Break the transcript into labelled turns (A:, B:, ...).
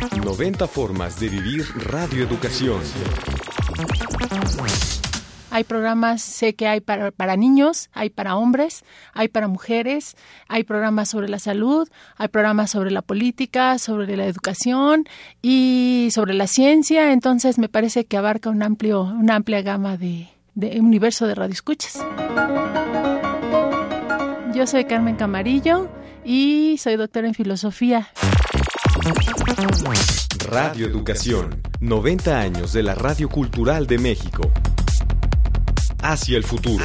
A: 90 formas de vivir radioeducación.
B: Hay programas, sé que hay para, niños, hay para hombres, hay para mujeres, hay programas sobre la salud, hay programas sobre la política, sobre la educación y sobre la ciencia. Entonces me parece que abarca un amplio, una amplia gama de, de universo de radioescuchas. Yo soy Carmen Camarillo y soy doctora en filosofía.
A: Radio Educación, 90 años de la Radio Cultural de México. Hacia el futuro.